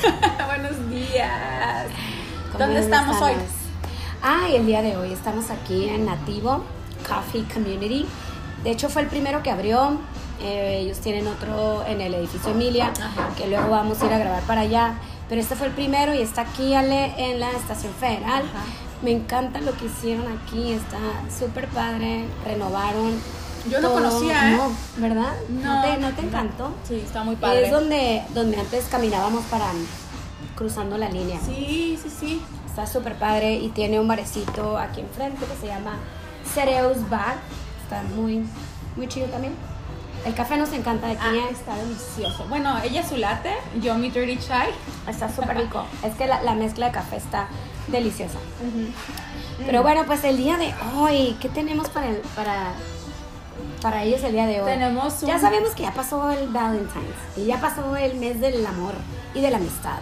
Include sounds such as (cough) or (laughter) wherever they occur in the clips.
(laughs) Buenos días. ¿Cómo ¿Dónde estamos hoy? Ah, y el día de hoy estamos aquí en Nativo Coffee Community. De hecho, fue el primero que abrió. Eh, ellos tienen otro en el edificio Emilia, que luego vamos a ir a grabar para allá. Pero este fue el primero y está aquí Ale, en la estación federal. Ajá. Me encanta lo que hicieron aquí, está súper padre, renovaron. Yo no conocía, ¿eh? No, ¿verdad? ¿No, te, no te encantó? Sí, está muy padre. Es donde, donde antes caminábamos para cruzando la línea. Sí, sí, sí. Está súper padre y tiene un barecito aquí enfrente que se llama Cereus Bar. Está muy, muy chido también. El café nos encanta de aquí. Ah, ¿eh? está delicioso. Bueno, ella su latte, yo mi dirty chai. Está súper rico. (laughs) es que la, la mezcla de café está deliciosa. Pero bueno, pues el día de hoy, ¿qué tenemos para, el- para, para ellos el día de hoy? Tenemos un... Ya sabemos que ya pasó el Valentine's y ya pasó el mes del amor y de la amistad.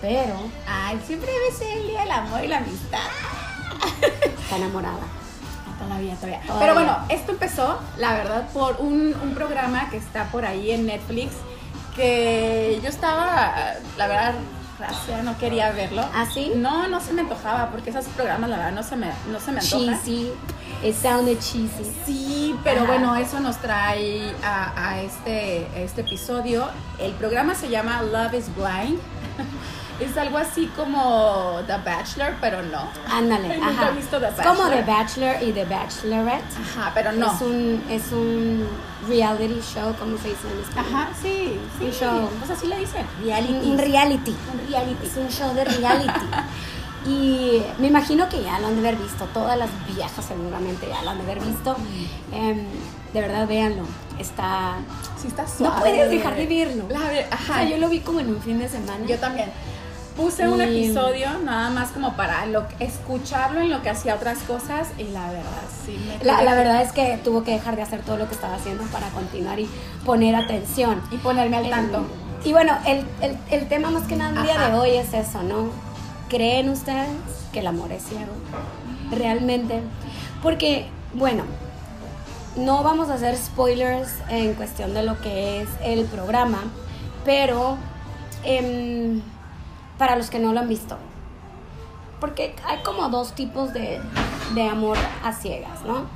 Pero Ay, siempre debe ser el día del amor y la amistad. (laughs) está enamorada. Todavía, todavía. Todavía. Pero bueno, esto empezó, la verdad, por un, un programa que está por ahí en Netflix que yo estaba, la verdad, racia, no quería verlo. ¿Ah, sí? No, no se me antojaba porque esos programas, la verdad, no se me, no se me antojan. Cheesy. It sounded cheesy. Sí, pero Ajá. bueno, eso nos trae a, a este, a este episodio. El programa se llama Love is Blind. (laughs) es algo así como The Bachelor, pero no. Ándale, Nunca ajá. he visto The Es como Bachelor. The Bachelor y The Bachelorette. Ajá, pero no. Es un, es un reality show, ¿cómo se dice en español? Ajá, sí, sí. Un show. Pues así le dicen. Un, un reality. Un reality. Es un show de reality. (laughs) y me imagino que ya lo han de haber visto. Todas las viejas seguramente ya lo han de haber visto. Em, de verdad, véanlo. Está... Sí, está No suave. puedes dejar de verlo. O Ajá, sea, yo lo vi como en un fin de semana. Yo también. Puse un episodio nada más como para lo, escucharlo en lo que hacía otras cosas y la verdad, sí me La, la verdad es que tuvo que dejar de hacer todo lo que estaba haciendo para continuar y poner atención. Y ponerme al tanto. Em, y bueno, el, el- el tema más que nada el día de hoy es eso, ¿no? ¿Creen ustedes que el amor es ciego? Realmente. Porque, bueno, no vamos a hacer spoilers en cuestión de lo que es el programa, pero em, para los que no lo han visto, porque hay como dos tipos de, de amor a ciegas, ¿no?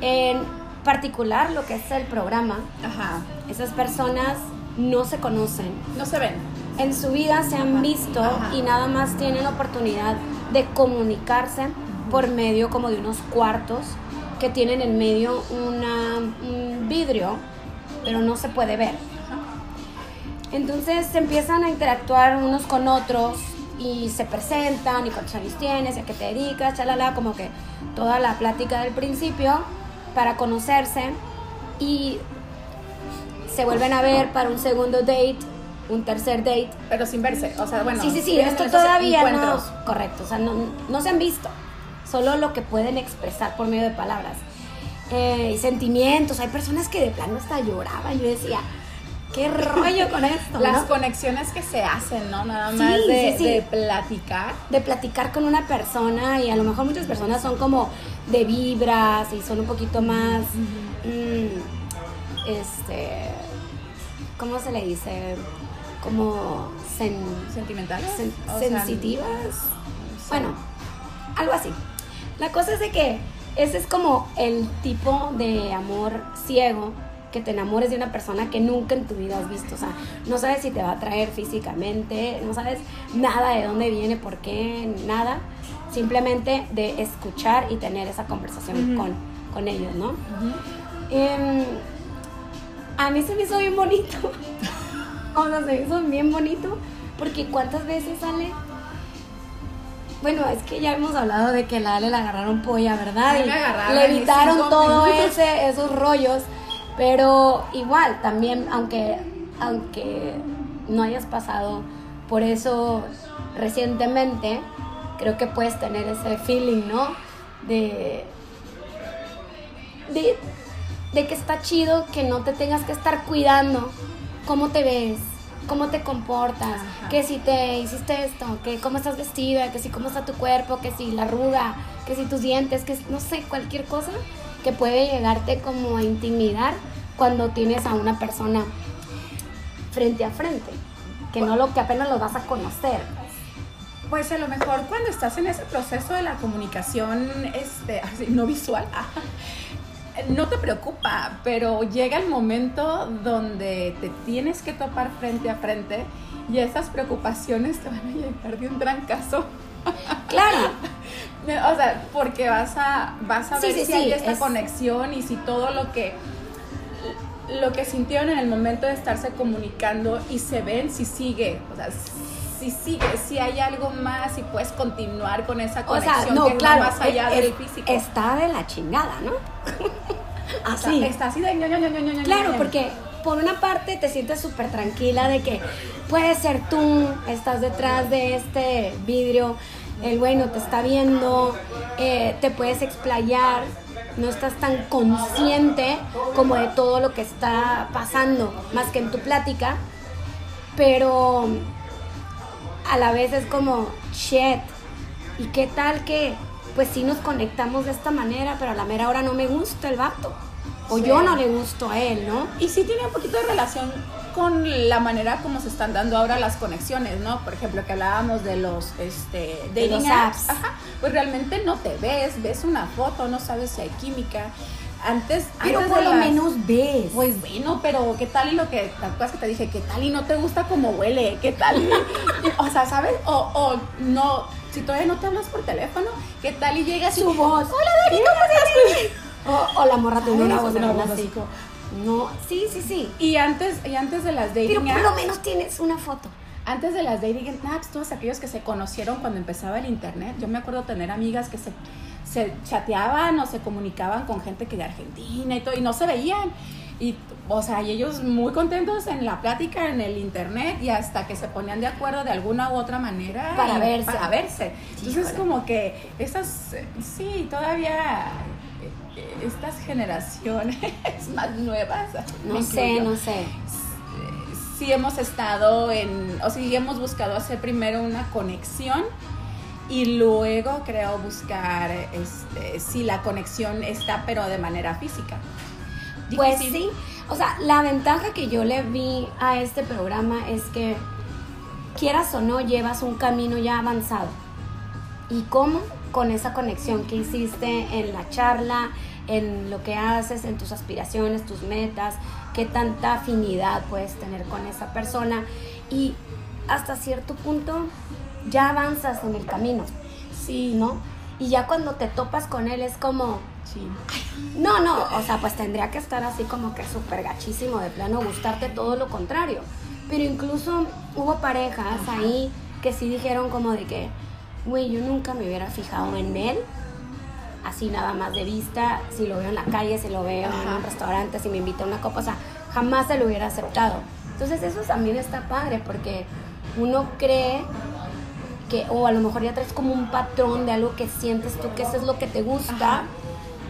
En particular, lo que es el programa, Ajá. esas personas no se conocen. No se ven. En su vida se han visto Ajá. y nada más tienen oportunidad de comunicarse por medio como de unos cuartos que tienen en medio una, un vidrio, pero no se puede ver. Entonces se empiezan a interactuar unos con otros y se presentan y cuántos años tienes y a qué te dedicas, chalala, como que toda la plática del principio para conocerse y se vuelven a ver para un segundo date, un tercer date. Pero sin verse. O sea, bueno. sí, sí, sí, esto todavía no, correcto, o sea, no, no se han visto, solo lo que pueden expresar por medio de palabras. Eh, sentimientos, hay personas que de plano hasta lloraban, yo decía, qué rollo con (laughs) esto, Las ¿no? conexiones que se hacen, ¿no? Nada Sí, más de, sí, sí. de platicar. de platicar con una persona y a lo mejor muchas personas son como de vibras y son un poquito más, mm, este, ¿cómo se le dice? Como sen- ¿Sentimentales? sen- O sea, sensitivas. Bueno, algo así. La cosa es de que ese es como el tipo de amor ciego que te enamores de una persona que nunca en tu vida has visto. O sea, no sabes si te va a atraer físicamente, no sabes nada de dónde viene, por qué, nada. Simplemente de escuchar y tener esa conversación con, con ellos, ¿no? A mí se me hizo bien bonito. (laughs) o sea, se me hizo bien bonito. Porque cuántas veces sale. Bueno, es que ya hemos hablado de que la Ale le agarraron polla, ¿verdad? Y agarraron le evitaron cinco todo minutos. ese, esos rollos. Pero igual, también, aunque, aunque no hayas pasado por eso recientemente, creo que puedes tener ese feeling, ¿no? De, de, de que está chido que no te tengas que estar cuidando cómo te ves, cómo te comportas, Ajá. que si te hiciste esto, que cómo estás vestida, que si cómo está tu cuerpo, que si la arruga, que si tus dientes, que no sé, cualquier cosa que puede llegarte como a intimidar cuando tienes a una persona frente a frente. que no lo que apenas los vas a conocer. Pues a lo mejor cuando estás en ese proceso de la comunicación este, no visual, (laughs) no te preocupa, pero llega el momento donde te tienes que topar frente a frente y esas preocupaciones te van a llegar de un trancazo. Claro. (laughs) o sea, porque vas a, vas a ver si hay esta conexión y si todo lo que lo que sintieron en el momento de estarse comunicando y se ven si sigue, o sea, si sigue, si hay algo más y puedes continuar con esa conexión o sea, no, claro, más allá del físico. Está de la chingada, ¿no? (laughs) así. Está, así de ño, Claro, porque por una parte te sientes súper tranquila de que puede ser tú, estás detrás de este vidrio, el bueno te está viendo, eh, te puedes explayar, no estás tan consciente como de todo lo que está pasando, más que en tu plática, pero a la vez es como, shit, ¿y qué tal que pues sí nos conectamos de esta manera, pero a la mera hora no me gusta el vato? O yo no le gusto a él, ¿no? Y sí tiene un poquito de relación con la manera como se están dando ahora las conexiones, ¿no? Por ejemplo, que hablábamos de los este dating apps, pues realmente no te ves, ves una foto, no sabes si hay química. Antes, pero por lo menos ves. Pues bueno, pero ¿qué tal y lo que, que te dije? ¿Qué tal y no te gusta cómo huele? ¿Qué tal? (laughs) o sea, ¿sabes? O, o no, si todavía no te hablas por teléfono, ¿qué tal y llega su voz? Hola Dani, ¿cómo estás? (laughs) O, la morra tiene una voz, una voz así. No, sí, sí, sí. Y antes, y antes de las dating Pero por lo menos tienes una foto. Antes de las dating apps, todos aquellos que se conocieron cuando empezaba el internet, yo me acuerdo tener amigas que se, se chateaban o se comunicaban con gente que de Argentina y todo, y no se veían. Y, o sea, y ellos muy contentos en la plática, en el internet, y hasta que se ponían de acuerdo de alguna u otra manera. Para verse. Para verse. Entonces, como que esas, sí, todavía estas generaciones (laughs) más nuevas. No sé, no sé. Sí hemos estado en, o sí hemos buscado hacer primero una conexión y luego creo buscar este, si la conexión está pero de manera física. Pues sí, o sea, la ventaja que yo le vi a este programa es que quieras o no llevas un camino ya avanzado. ¿Y cómo? Con esa conexión que hiciste en la charla, en lo que haces, en tus aspiraciones, tus metas, qué tanta afinidad puedes tener con esa persona y hasta cierto punto ya avanzas en el camino. Sí, ¿no? Y ya cuando te topas con él es como, sí. no, no, o sea, pues tendría que estar así como que súper gachísimo, de plano, gustarte todo lo contrario. Pero incluso hubo parejas ahí que sí dijeron como de que, güey, yo nunca me hubiera fijado en él así nada más de vista, si lo veo en la calle, si lo veo en un restaurante, si me invita a una copa, o sea, jamás se lo hubiera aceptado. Entonces eso también está padre porque uno cree que, o a lo mejor ya traes como un patrón de algo que sientes tú que eso es lo que te gusta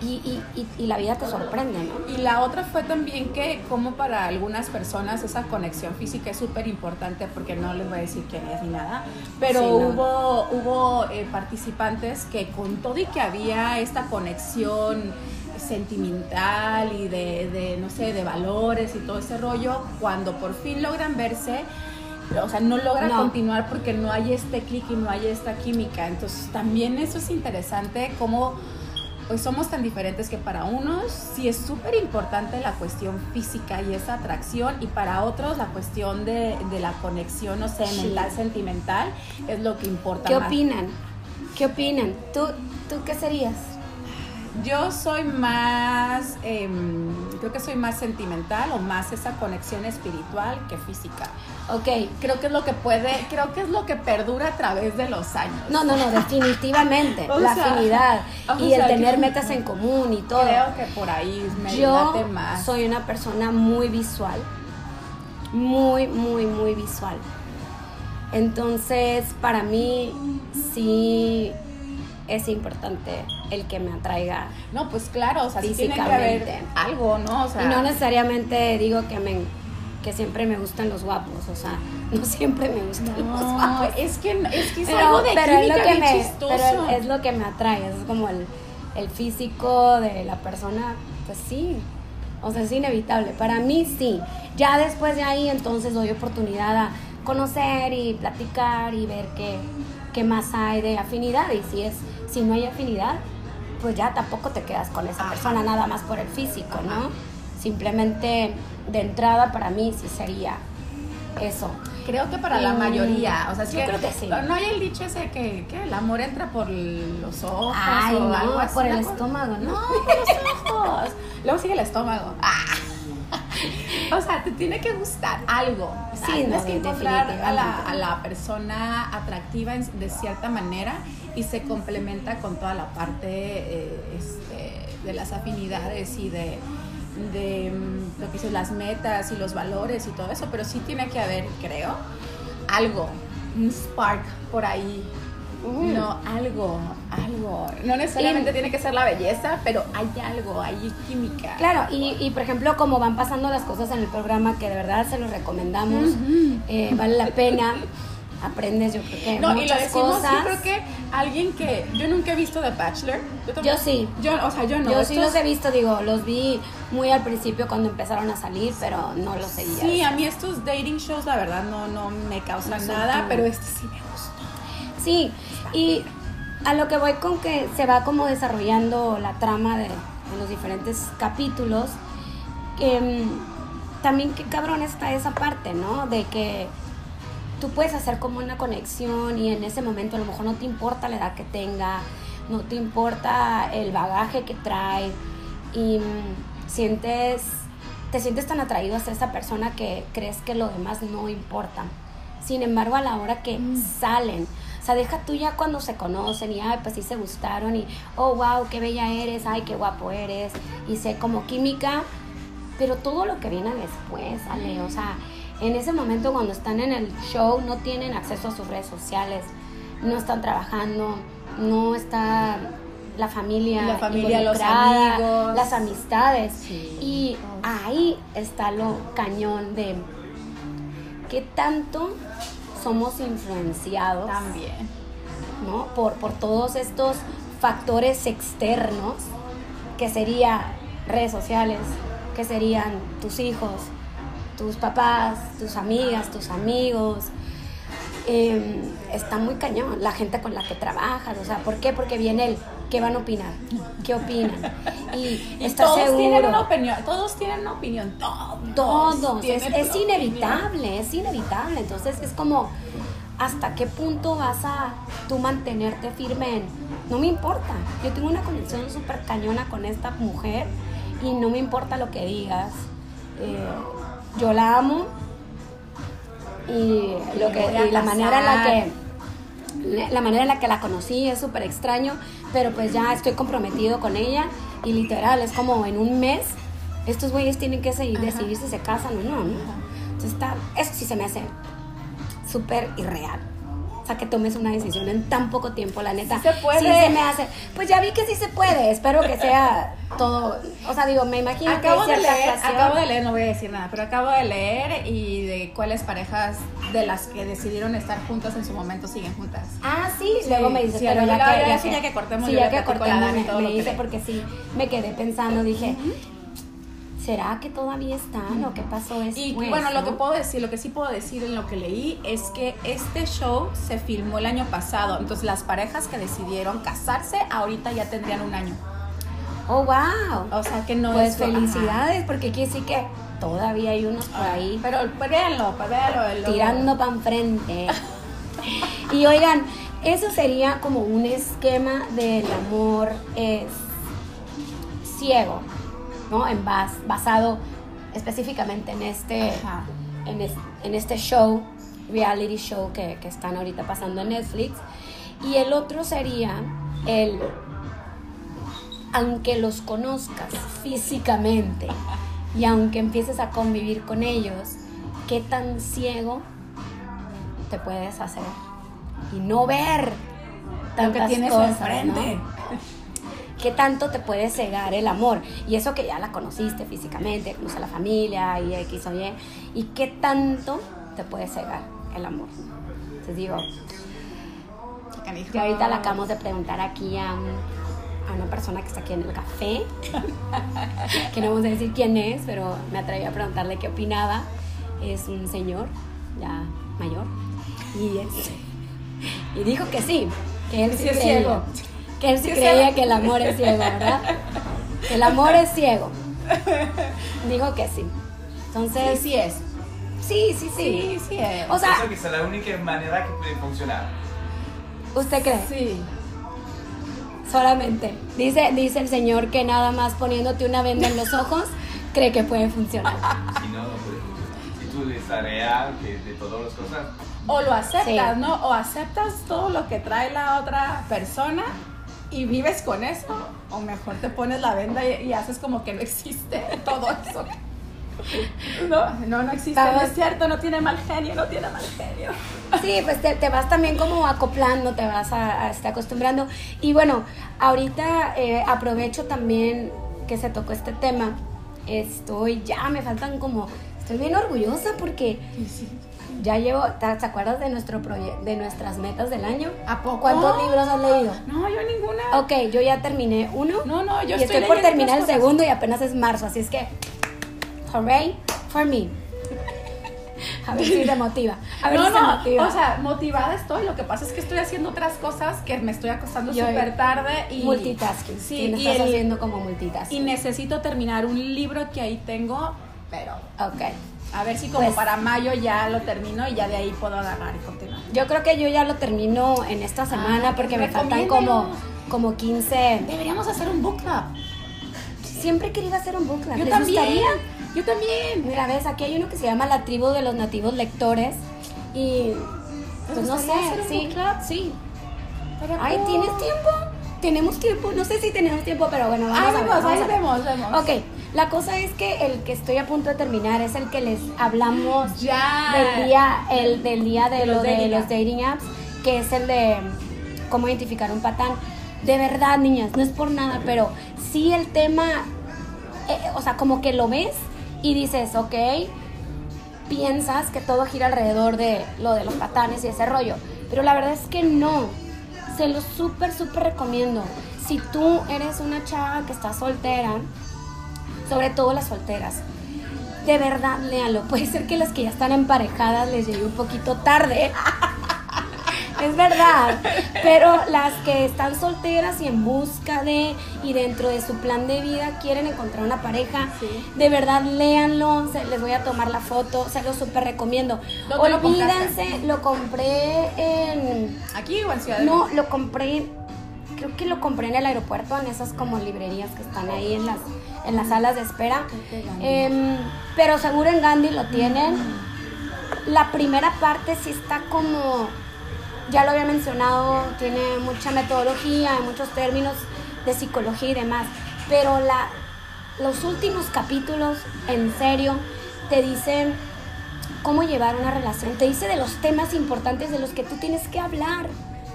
y, y, y, la vida te sorprende, ¿no? Y la otra fue también que como para algunas personas esa conexión física es súper importante porque no les voy a decir quién es ni nada, pero hubo, hubo eh, participantes que con todo y que había esta conexión sentimental y de, de, no sé, de valores y todo ese rollo, cuando por fin logran verse, o sea, no logran continuar porque no hay este clic y no hay esta química. Entonces, también eso es interesante, cómo pues somos tan diferentes que para unos sí es súper importante la cuestión física y esa atracción y para otros la cuestión de, la conexión, no sé, mental, sentimental es lo que importa. ¿Qué opinan? ¿Qué opinan? ¿Tú, ¿Tú qué serías? Yo soy más, em, creo que soy más sentimental o más esa conexión espiritual que física. Ok. Creo que es lo que puede, creo que es lo que perdura a través de los años. No, no, no, definitivamente. (laughs) la afinidad y el tener metas en común y todo. Creo que por ahí me Yo más. soy una persona muy visual. Muy, muy, muy visual. Entonces, para mí, sí es importante el que me atraiga. No, pues claro, o sea, sí tiene que haber algo, ¿no? O sea, y no necesariamente digo que me que siempre me gustan los guapos, o sea, (laughs) no siempre me gustan los guapos. Es que es, que es algo de pero es lo que me, Pero es, lo que me atrae, es como el, el físico de la persona, pues sí, o sea, es inevitable. Para mí sí. Ya después de ahí entonces doy oportunidad a conocer y platicar y ver qué, qué más hay de afinidad. Y si, es, si no hay afinidad, pues ya tampoco te quedas con esa persona nada más por el físico, ¿no? Simplemente de entrada para mí sí sería eso. Creo que para la mayoría, o sea, yo creo que sí. No hay el dicho ese que, que el amor entra por los ojos Ay, o no, algo así. por el estómago, ¿no? No, por los ojos. Luego sigue el estómago. Ah. (laughs) O sea, te tiene que gustar algo. Sí, tienes no, que encontrar a la, a la persona atractiva de cierta manera y se complementa con toda la parte eh, este, de las afinidades y de, de mm, lo que son las metas y los valores y todo eso, pero sí tiene que haber, creo, algo, un spark por ahí. No, algo, algo. No necesariamente Y- tiene que ser la belleza, pero hay algo, hay química. Claro, y, y por ejemplo, como van pasando las cosas en el programa, que de verdad se los recomendamos, eh, vale la pena, aprendes yo creo que No, y lo muchas decimos, cosas. yo creo que alguien que yo nunca he visto The Bachelor. tampoco- Yo sí. Yo, o sea, yo no. Yo sí los he visto, digo, los vi muy al principio cuando empezaron a salir, pero no los seguía. Sí, a mí estos dating shows, la verdad, no, no me causan No nada, tú. pero este sí me gustó. Sí, y a lo que voy con que se va como desarrollando la trama de, de los diferentes capítulos, mm, también qué cabrón está esa parte, ¿no? De que tú puedes hacer como una conexión y en ese momento a lo mejor no te importa la edad que tenga, no te importa el bagaje que trae y mm, sientes, te sientes tan atraído hacia esa persona que crees que lo demás no importa. Sin embargo, a la hora que salen, o sea, deja tú ya cuando se conocen y, ay, pues sí se gustaron y, oh, wow, qué bella eres, ay, qué guapo eres, y sé como química, pero todo lo que viene después, Ale, o sea, en ese momento cuando están en el show no tienen acceso a sus redes sociales, no están trabajando, no está la familia, La familia, los amigos. las amistades. Sí. Y ahí está lo cañón de qué tanto somos influenciados También. ¿no? Por, por todos estos factores externos, que serían redes sociales, que serían tus hijos, tus papás, tus amigas, tus amigos. Eh, está muy cañón la gente con la que trabajas, o sea, ¿por qué? Porque viene el ¿qué van a opinar? ¿Qué opinan? Y, (laughs) todos seguro. tienen una opinión, todos tienen una opinión, todos. Todos, es, opinión. inevitable, es inevitable. Entonces es como, ¿hasta qué punto vas a tú mantenerte firme en, no me importa, yo tengo una conexión súper cañona con esta mujer y no me importa lo que digas, Eh, yo la amo y, lo que, y la manera en la que la manera en la que la conocí es súper extraño, pero pues ya estoy comprometido con ella y literal es como en un mes estos güeyes tienen que seguir, decidir si se casan o no, ¿no? Entonces está, eso sí se me hace súper irreal. O sea, que tomes una decisión en tan poco tiempo, la neta. Sí se puede. Sí se me hace. Pues ya vi que sí se puede. Espero que sea (laughs) todo. O sea, digo, me imagino Acabo que de hay cierta leer, actuación. acabo de leer, no voy a decir nada, pero acabo de leer y de cuáles parejas de las que decidieron estar juntas en su momento siguen juntas. Ah, sí, luego me dice, sí, pero ya la- que, ya que, ya que cortemos, sí, yo ya que cortemos me, me dice porque sí, me quedé pensando, dije, ¿será que todavía están o qué pasó después? Y bueno, lo que puedo decir, lo que sí puedo decir en lo que leí es que este show se filmó el año pasado. Entonces las parejas que decidieron casarse ahorita ya tendrían un año. Oh, wow. O sea que no pues es felicidades, porque quiere decir que todavía hay unos por ahí Pero, pero véanlo, pues véanlo. logo. tirando para enfrente. (laughs) y oigan, eso sería como un esquema del amor es ciego, ¿no? En bas, basado específicamente en este, en, es- en este show, reality show que, que están ahorita pasando en Netflix. Y el otro sería el, aunque los conozcas físicamente y aunque empieces a convivir con ellos, ¿qué tan ciego te puedes hacer? Y no ver Lo tantas que tienes cosas, enfrente. ¿no? (laughs) ¿Qué tanto te puede cegar el amor? Y eso que ya la conociste físicamente, conoce a la familia y X o Y. ¿Y qué tanto te puede cegar el amor? Entonces digo, que ahorita le acabamos de preguntar aquí a, a una persona que está aquí en el café, (laughs) que no vamos a decir quién es, pero me atreví a preguntarle qué opinaba. Es un señor ya mayor, y, este, y dijo que sí, que él sí, Sí es creía, ciego. Que él sí, Sí creía que el amor es ciego, ¿verdad? (laughs) El amor es ciego. Dijo que sí. Sí, Entonces, sí es. sí, sí, sí. Sí, sí es. O sea, Pienso que esa es la única manera que puede funcionar. ¿usted cree? sí. Solamente. Dice, dice el señor que nada más poniéndote una venda en los ojos (laughs) cree que puede funcionar. Si no, no puede funcionar. Si tú real, que de todas las cosas, O lo aceptas, Sí. ¿no? O aceptas todo lo que trae la otra persona y vives con eso. O mejor te pones la venda y, y haces como que no existe (laughs) todo eso. No, no, no existe, no es cierto, no tiene mal genio, no tiene mal genio. Sí, pues te, te vas también como acoplando, te vas a, a estar acostumbrando. Y bueno, ahorita eh, aprovecho también que se tocó este tema. Estoy, ya me faltan como, estoy bien orgullosa porque ya llevo, ¿te, acuerdas de, nuestro de nuestras metas del año? ¿A poco? ¿Cuántos libros has leído? No, yo ninguna. Ok, yo ya terminé uno. No, no, yo y estoy estoy por terminar el segundo y apenas es marzo, así es que, hooray for me. (laughs) A ver si te motiva. A ver no, si te no, motiva. o sea, motivada estoy. Lo que pasa es que estoy haciendo otras cosas que me estoy acostando súper tarde y. multitasking. Sí, y, estás el- haciendo como y multitasking. necesito terminar un libro que ahí tengo, pero Ok. A ver si como Pues- para mayo ya lo termino y ya de ahí puedo agarrar y continuar. Yo creo que yo ya lo termino en esta semana Ah, porque me faltan como, como 15. Deberíamos hacer un book club. Siempre he querido hacer un book club. Yo ¿Les también. gustaría? Yo también. Mira, ves, aquí hay uno que se llama La Tribu de los Nativos Lectores. Y. ¿Te Pues no sé, hacer un sí. book club? Sí. Ay. ¿tienes tiempo? Tenemos tiempo. No sé si tenemos tiempo, pero bueno, vamos Ahí a ver. vemos, vamos ahí a ver. vemos, vemos. Ok, la cosa es que el que estoy a punto de terminar es el que les hablamos Ya. del día, el del día de, De lo los de dating los apps. dating apps, que es el de cómo identificar un patán. De verdad, niñas, no es por nada, pero sí el tema, eh, o sea, como que lo ves y dices, ok, piensas que todo gira alrededor de lo de los patanes y ese rollo, pero la verdad es que no. Se lo súper, súper recomiendo. Si tú eres una chava que está soltera, sobre todo las solteras, de verdad, léalo. (laughs) Puede ser que las que ya están emparejadas les llegue un poquito tarde. (laughs) es verdad. Pero las que están solteras y en busca de y dentro de su plan de vida quieren encontrar una pareja, Sí. de verdad léanlo. Se, les voy a tomar la foto. Se lo súper recomiendo. ¿Dónde lo Olvídense, lo compré en. ¿Aquí o en Ciudad de No, lo compré, creo que lo compré en el aeropuerto, en esas como librerías que están ahí en las, en las salas de espera. Em, pero seguro en Gandhi lo tienen. La primera parte sí está como, ya lo había mencionado, tiene mucha metodología, muchos términos de psicología y demás. Pero la, los últimos capítulos, en serio, te dicen cómo llevar una relación. Te dice de los temas importantes de los que tú tienes que hablar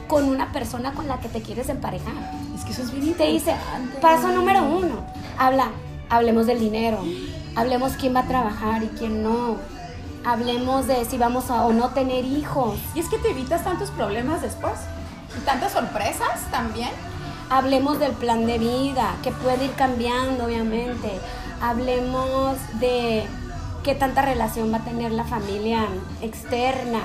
con una persona con la que te quieres emparejar. Es que eso es bien Te dice, paso número uno, habla, hablemos del dinero, hablemos quién va a trabajar y quién no, hablemos de si vamos a o no tener hijos, Y es que te evitas tantos problemas después. Y tantas sorpresas también. hablemos del plan de vida, que puede ir cambiando obviamente, hablemos de qué tanta relación va a tener la familia externa,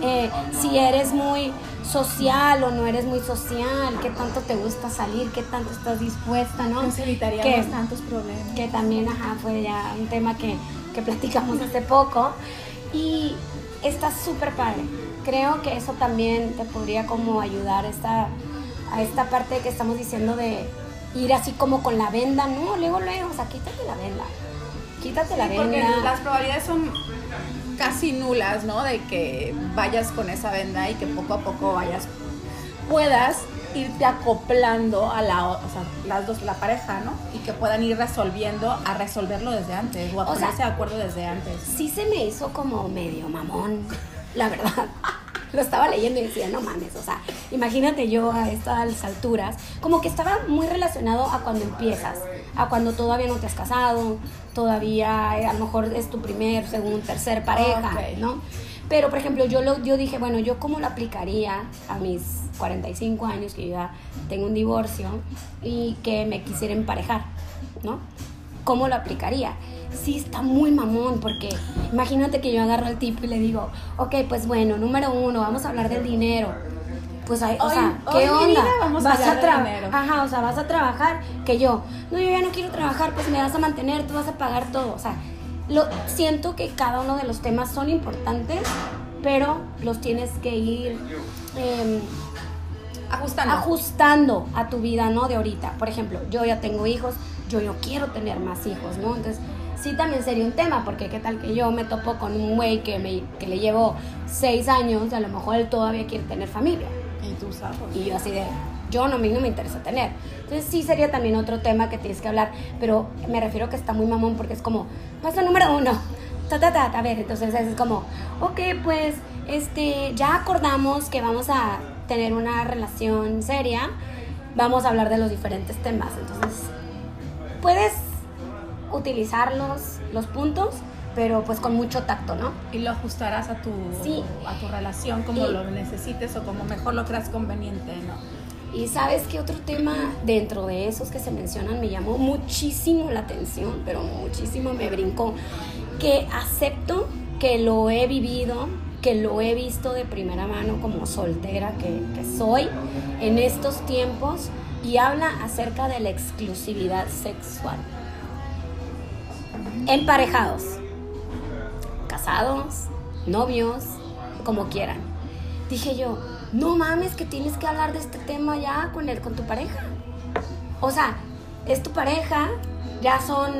Eh, si eres muy social o no eres muy social, qué tanto te gusta salir, qué tanto estás dispuesta, ¿no? Nos evitaríamos Que- tantos problemas. que también ajá, fue ya un tema que, que platicamos hace poco. Y está súper padre. Creo que eso también te podría como ayudar a esta, a esta parte que estamos diciendo de ir así como con la venda, no, luego, luego, o sea, quítate la venda. Quítate la Sí, porque venda. las probabilidades son casi nulas, ¿no? De que vayas con esa venda y que poco a poco vayas, puedas irte acoplando a la, o sea, las dos, la pareja, ¿no? Y que puedan ir resolviendo, a resolverlo desde antes o a O sea, ponerse de acuerdo desde antes. sí se me hizo como medio mamón, la verdad. Lo estaba leyendo y decía, no mames, o sea, imagínate yo a estas alturas, como que estaba muy relacionado a cuando empiezas, a cuando todavía no te has casado, todavía eh, a lo mejor es tu primer, segundo, tercer pareja. ¿no? Pero, por ejemplo, yo, lo, yo dije, bueno, ¿yo cómo lo aplicaría a mis 45 años, que yo ya tengo un divorcio, y que me quisiera emparejar, ¿no? ¿cómo lo aplicaría? Sí, está muy mamón, porque imagínate que yo agarro al tipo y le digo, ok, pues bueno, número uno, vamos a hablar del dinero. Pues, hay, o Hoy- sea, ¿qué onda? vida, vamos a vas hablar de tra- dinero. Ajá, o sea, vas a trabajar, que yo, no, yo ya no quiero trabajar, pues me vas a mantener, tú vas a pagar todo. O sea, lo, siento que cada uno de los temas son importantes, pero los tienes que ir em, Ajustando. ajustando a tu vida, ¿no? De ahorita. Por ejemplo, yo ya tengo hijos, yo no quiero tener más hijos, ¿no? Entonces, sí también sería un tema, porque qué tal que yo me topo con un güey que, me, que le llevo seis años, y a lo mejor él todavía quiere tener familia. y tú sabes. Y yo así de, yo no, a mí no me interesa tener. Entonces sí sería también otro tema que tienes que hablar, pero me refiero que está muy mamón porque es como, paso número uno, ta, ta, ta, a ver, entonces es como, ok, pues, este, ya acordamos que vamos a tener una relación seria, vamos a hablar de los diferentes temas, entonces, puedes utilizar los, los puntos, pero pues con mucho tacto, ¿no? Y lo ajustarás a tu, Sí. a tu relación como Y- lo necesites o como mejor lo creas conveniente, ¿no? Y sabes que otro tema dentro de esos que se mencionan me llamó muchísimo la atención, pero muchísimo me brincó, que acepto que lo he vivido, que lo he visto de primera mano como soltera que, que soy en estos tiempos y habla acerca de la exclusividad sexual. Emparejados, casados, novios, como quieran. Dije yo, no mames que tienes que hablar de este tema ya con, el, con tu pareja. O sea, es tu pareja, ya son,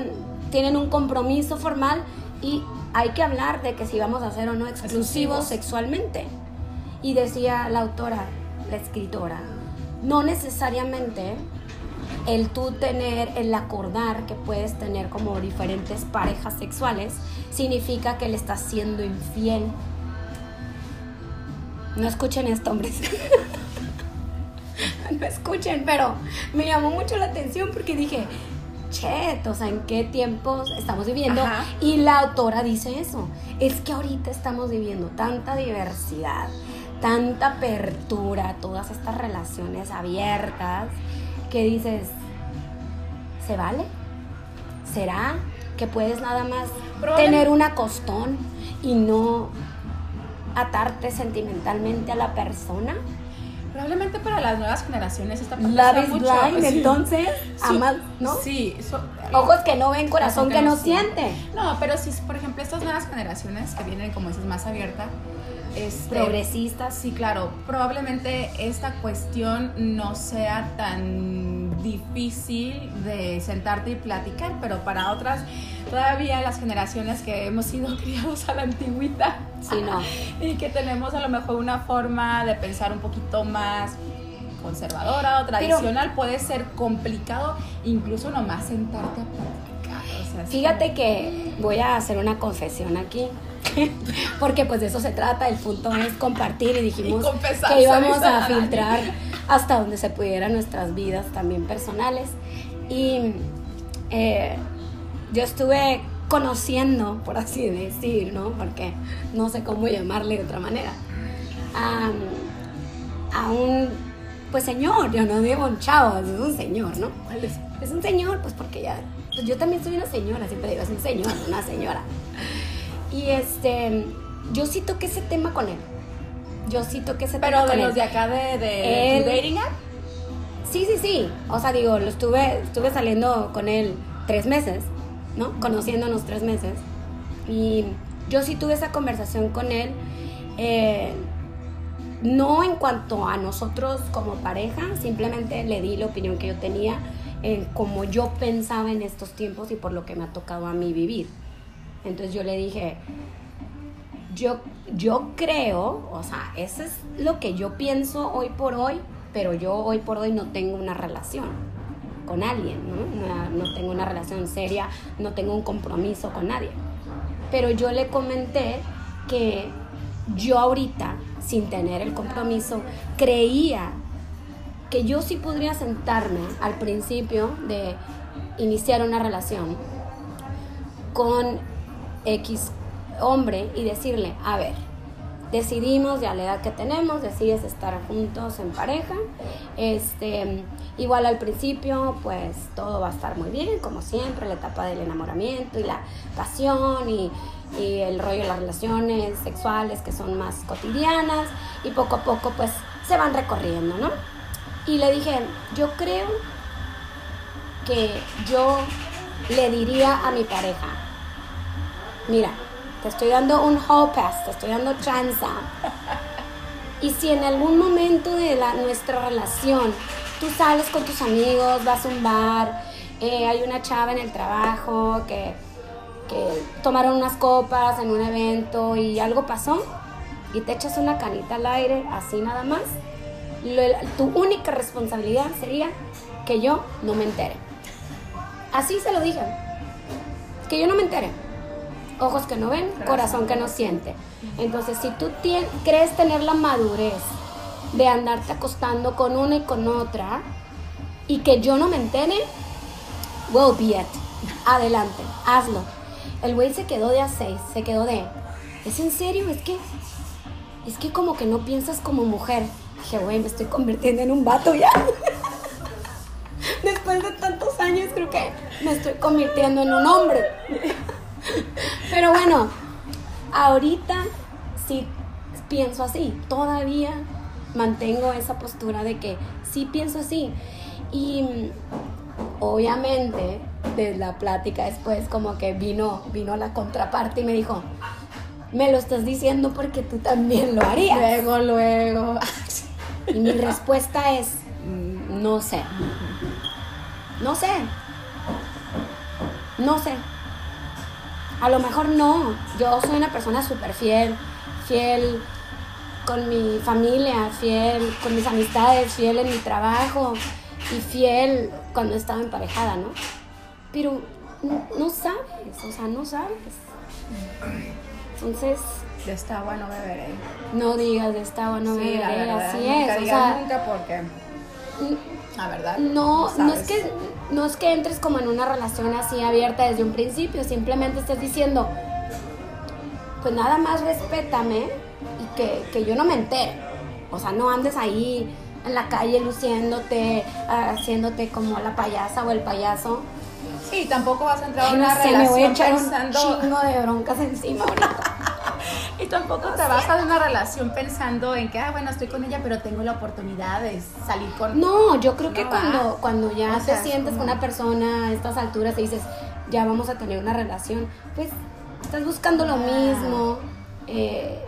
tienen un compromiso formal y hay que hablar de que si vamos a ser o no exclusivos Exclusivos. sexualmente. Y decía la autora, la escritora, no necesariamente el tú tener, el acordar que puedes tener como diferentes parejas sexuales, significa que le estás siendo infiel. No escuchen esto, hombres. (laughs) no escuchen, pero me llamó mucho la atención porque dije, chet, o sea, ¿en qué tiempos estamos viviendo? Ajá. Y la autora dice eso. Es que ahorita estamos viviendo tanta diversidad, tanta apertura, todas estas relaciones abiertas, que dices, ¿se vale? ¿Será que puedes nada más tener una costón y no atarte sentimentalmente a la persona? Probablemente para las nuevas generaciones esta parte Love is mucho- blind, sí. entonces, Sí, ¿no? Sí. so- Ojos que no ven, corazón que no siente. No, pero si, por ejemplo, estas nuevas generaciones que vienen, como dices, más abierta, este, Progresistas. Sí, claro. Probablemente esta cuestión no sea tan difícil de sentarte y platicar, pero para otras, todavía las generaciones que hemos sido (laughs) criados a la antigüita Sí, no. (laughs) y que tenemos a lo mejor una forma de pensar un poquito más conservadora o tradicional, puede ser complicado incluso nomás sentarte a platicar. O sea, es Fíjate que voy a hacer una confesión aquí. Porque pues de eso se trata, el punto es compartir y dijimos Y que íbamos a filtrar hasta donde se pudieran nuestras vidas también personales. Y eh, yo estuve conociendo, por así decir, ¿no? Porque no sé cómo llamarle de otra manera, a, a un pues señor, yo no digo un chavo, es un señor, ¿no? Es un señor, pues porque ya. Pues yo también soy una señora, siempre digo, es un señor, una señora. Y este. Yo sí toqué ese tema con él. Yo sí toqué ese Pero tema de con los él. de acá de, de Él- tu dating app. Sí, sí, sí. O sea, digo, lo estuve, estuve saliendo con él tres meses, ¿no? Conociéndonos tres meses. Y yo sí tuve esa conversación con él. eh, no en cuanto a nosotros como pareja, simplemente le di la opinión que yo tenía en cómo yo pensaba en estos tiempos y por lo que me ha tocado a mí vivir. Entonces yo le dije, yo, yo creo, o sea, eso es lo que yo pienso hoy por hoy, pero yo hoy por hoy no tengo una relación con alguien, ¿no? No tengo una relación seria, no tengo un compromiso con nadie. Pero yo le comenté que yo ahorita, sin tener el compromiso, creía que yo sí podría sentarme al principio de iniciar una relación con X hombre y decirle, a ver, decidimos ya la edad que tenemos, decides estar juntos en pareja. Este, igual al principio, pues todo va a estar muy bien, como siempre, la etapa del enamoramiento y la pasión y, y el rollo de las relaciones sexuales que son más cotidianas y poco a poco pues se van recorriendo, ¿no? Y le dije, yo creo que yo le diría a mi pareja, mira, te estoy dando un hall pass, te estoy dando chance. Y si en algún momento de la, nuestra relación tú sales con tus amigos, vas a un bar, eh, hay una chava en el trabajo que, que tomaron unas copas en un evento y algo pasó y te echas una canita al aire así nada más, tu única responsabilidad sería que yo no me entere. Así se lo dije. Que yo no me entere ojos que no ven, corazón que no siente. Entonces, si tú crees tener la madurez de andarte acostando con una y con otra y que yo no me entere, well, be it. Adelante, hazlo. El güey se quedó de a seis, se quedó de, ¿es en serio? Es que, es que como que no piensas como mujer. Dije, güey, me estoy convirtiendo en un vato ya. (laughs) Después de tantos años creo que me estoy convirtiendo en un hombre. Pero bueno, ahorita sí pienso así, todavía mantengo esa postura de que sí pienso así. Y obviamente, de la plática después, como que vino, vino la contraparte y me dijo, me lo estás diciendo porque tú también lo harías. Luego, luego. Y mi respuesta es, mm, no sé. No sé. No sé. A lo mejor no. Yo soy una persona súper fiel, fiel con mi familia, fiel con mis amistades, fiel en mi trabajo y fiel cuando estaba emparejada, ¿no? Pero no, sabes, o sea, no sabes. Entonces... De esta agua no beberé. No digas de esta agua no beberé, así es. o sea, nunca porque... La verdad. No, no, es que no es que entres como en una relación así abierta desde un principio, simplemente estás diciendo, pues nada más respétame y que, que yo no me entere. O sea, no andes ahí en la calle luciéndote, haciéndote como la payasa o el payaso. Sí, tampoco vas a entrar en una relación me voy a echar pensando... un chingo de broncas encima ahorita. (laughs) y tampoco te vas a una relación pensando en que, ah, bueno, estoy con ella, pero tengo la oportunidad de salir con... No, yo creo que cuando, cuando ya te sientes con una persona a estas alturas y dices, ya vamos a tener una relación, pues estás buscando lo mismo. Eh,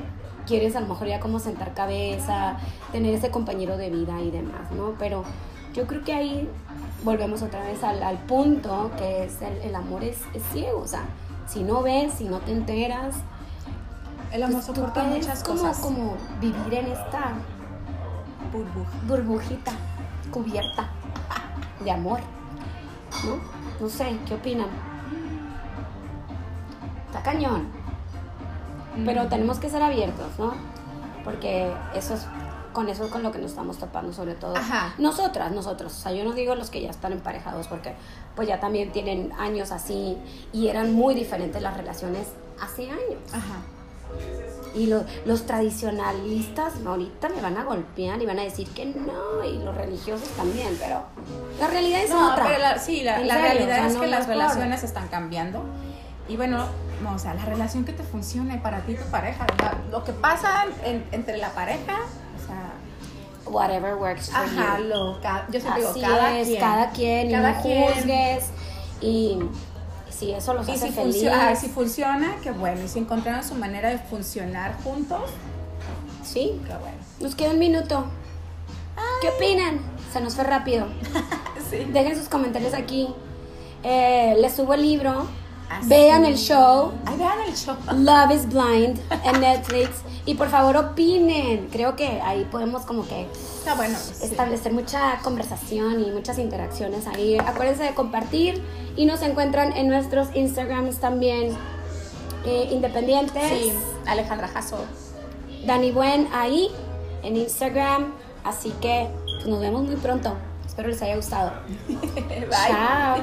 quieres a lo mejor ya como sentar cabeza, tener ese compañero de vida y demás, ¿no? Pero yo creo que ahí volvemos otra vez al, al punto que es el, el amor es, es, ciego, o sea, si no ves, si no te enteras, el amor pues soporta muchas cosas. Como vivir en esta burbujita cubierta de amor. ¿No? No sé, ¿qué opinan? Está cañón. Pero mm. tenemos que ser abiertos, ¿no? Porque eso es con eso es con lo que nos estamos topando sobre todo. Nosotras, nosotros. O sea, yo no digo los que ya están emparejados porque pues ya también tienen años así y eran muy diferentes las relaciones hace años. Ajá. Y los tradicionalistas ahorita me van a golpear y van a decir que no, y los religiosos también, pero la realidad es otra. sí, la, realidad es que las relaciones están cambiando. Y bueno, o sea, la relación que te funcione para ti y tu pareja, lo que pasa entre la pareja, o sea, whatever works for ajá, Lo, yo siempre digo, cada es, quien. Cada quien, cada y no quien. juzgues. Y si eso los hace si si funciona, qué bueno. Y si encontraron su manera de funcionar juntos, sí. Qué bueno. Nos queda un minuto. ¿Qué opinan? Se nos fue rápido. (laughs) sí. Dejen sus comentarios aquí. Eh, les subo el libro Vean el show. vean el show. Love is Blind en Netflix. Y por favor opinen. Creo que ahí podemos como que Está bueno, establecer mucha conversación y muchas interacciones ahí. Acuérdense de compartir y nos encuentran en nuestros Instagrams también eh, independientes. Sí, Alejandra Jasso. Dani Buen ahí en Instagram. Así que pues, nos vemos muy pronto. Espero les haya gustado. (laughs) Bye. Chao.